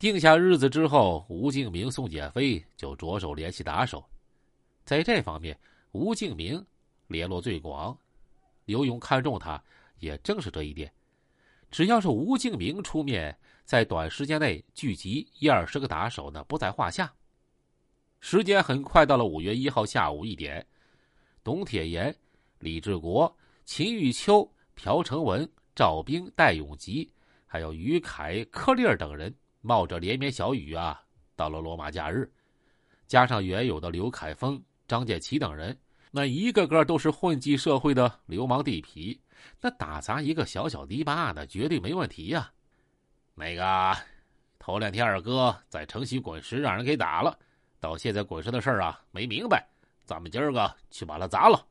定下日子之后，吴敬明、宋建飞就着手联系打手。在这方面，吴敬明联络最广，刘勇看中他，也正是这一点。只要是吴敬明出面，在短时间内聚集一二十个打手呢，不在话下。时间很快到了五月一号下午一点，董铁岩、李志国、秦玉秋、朴成文、赵兵、戴永吉，还有于凯、柯利尔等人，冒着连绵小雨啊，到了罗马假日。加上原有的刘凯峰、张建奇等人，那一个个都是混迹社会的流氓地痞。那打砸一个小小堤坝那，绝对没问题呀。那个，头两天二哥在城西滚石让人给打了，到现在滚石的事儿啊没明白，咱们今儿个去把他砸了。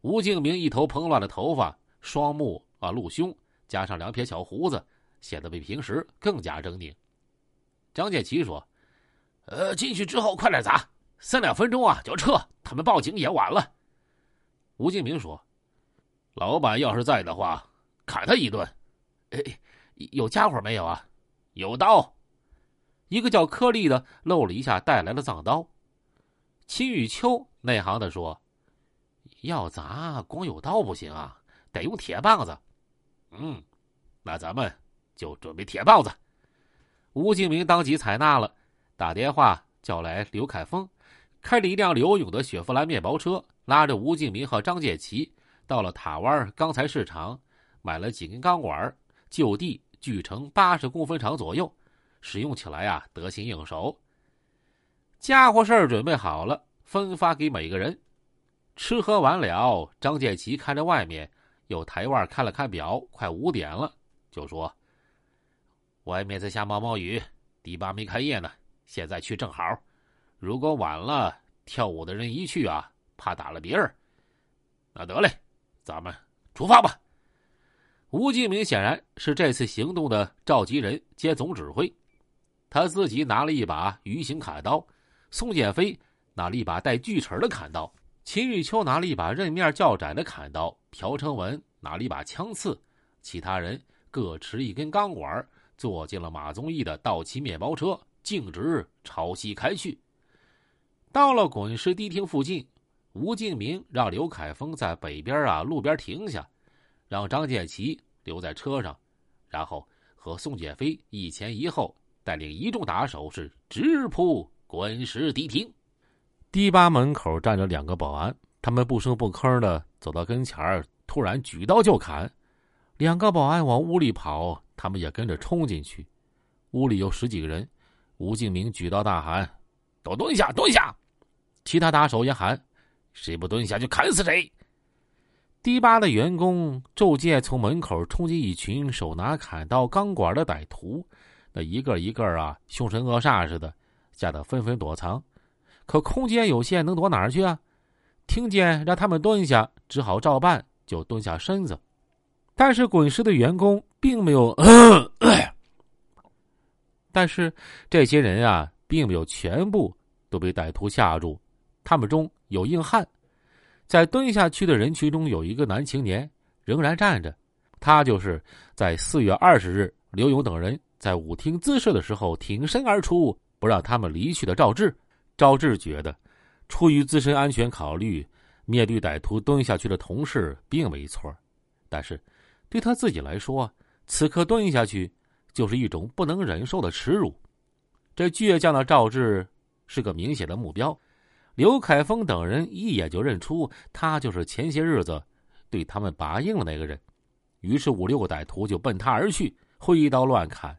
吴敬明一头蓬乱的头发，双目啊露胸，加上两撇小胡子，显得比平时更加狰狞。张建奇说：“呃，进去之后快点砸，三两分钟啊就撤，他们报警也晚了。”吴敬明说。老板要是在的话，砍他一顿。哎，有家伙没有啊？有刀。一个叫柯利的露了一下带来的藏刀。秦雨秋内行的说：“要砸，光有刀不行啊，得用铁棒子。”嗯，那咱们就准备铁棒子。吴敬明当即采纳了，打电话叫来刘凯峰，开着一辆刘勇的雪佛兰面包车，拉着吴敬明和张建奇。到了塔湾钢材市场，买了几根钢管，就地锯成八十公分长左右，使用起来啊得心应手。家伙事儿准备好了，分发给每个人。吃喝完了，张建奇看着外面，又抬腕看了看表，快五点了，就说：“外面在下毛毛雨，堤坝没开业呢，现在去正好。如果晚了，跳舞的人一去啊，怕打了别人。那得嘞。”咱们出发吧。吴敬明显然是这次行动的召集人兼总指挥，他自己拿了一把鱼形砍刀，宋建飞拿了一把带锯齿的砍刀，秦玉秋拿了一把刃面较窄的砍刀，朴成文拿了一把枪刺，其他人各持一根钢管，坐进了马宗义的道奇面包车，径直朝西开去。到了滚石迪厅附近。吴敬明让刘凯峰在北边啊路边停下，让张建奇留在车上，然后和宋建飞一前一后带领一众打手是直扑滚石迪厅。堤坝门口站着两个保安，他们不声不吭的走到跟前突然举刀就砍。两个保安往屋里跑，他们也跟着冲进去。屋里有十几个人，吴敬明举刀大喊：“都蹲下，蹲下！”其他打手也喊。谁不蹲下就砍死谁！堤坝的员工骤见从门口冲进一群手拿砍刀、钢管的歹徒，那一个一个啊，凶神恶煞似的，吓得纷纷躲藏。可空间有限，能躲哪儿去啊？听见让他们蹲下，只好照办，就蹲下身子。但是滚石的员工并没有，但是这些人啊，并没有全部都被歹徒吓住。他们中有硬汉，在蹲下去的人群中有一个男青年仍然站着，他就是在四月二十日刘勇等人在舞厅滋事的时候挺身而出不让他们离去的赵志。赵志觉得，出于自身安全考虑，面对歹徒蹲下去的同事并没错，但是对他自己来说，此刻蹲下去就是一种不能忍受的耻辱。这倔强的赵志是个明显的目标。刘凯峰等人一眼就认出他就是前些日子对他们拔硬的那个人，于是五六个歹徒就奔他而去，挥刀乱砍。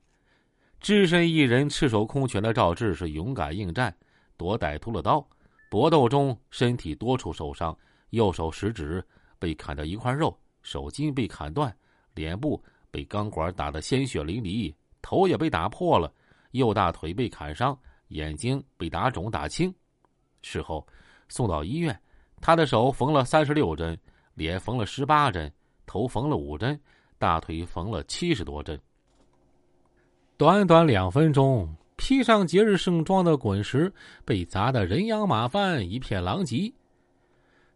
只身一人、赤手空拳的赵志是勇敢应战，夺歹徒的刀。搏斗中，身体多处受伤，右手食指被砍掉一块肉，手筋被砍断，脸部被钢管打得鲜血淋漓，头也被打破了，右大腿被砍伤，眼睛被打肿打青。事后送到医院，他的手缝了三十六针，脸缝了十八针，头缝了五针，大腿缝了七十多针。短短两分钟，披上节日盛装的滚石被砸得人仰马翻，一片狼藉。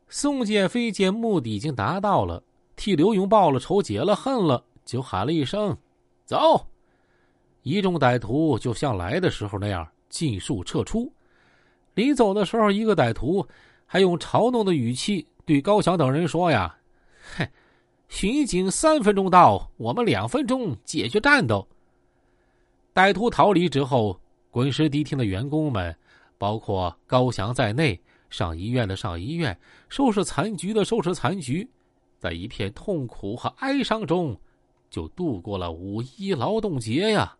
宋建飞见目的已经达到了，替刘勇报了仇、解了恨了，就喊了一声：“走！”一众歹徒就像来的时候那样尽数撤出。临走的时候，一个歹徒还用嘲弄的语气对高翔等人说：“呀，嘿，巡警三分钟到，我们两分钟解决战斗。”歹徒逃离之后，滚石迪厅的员工们，包括高翔在内，上医院的上医院，收拾残局的收拾残局，在一片痛苦和哀伤中，就度过了五一劳动节呀。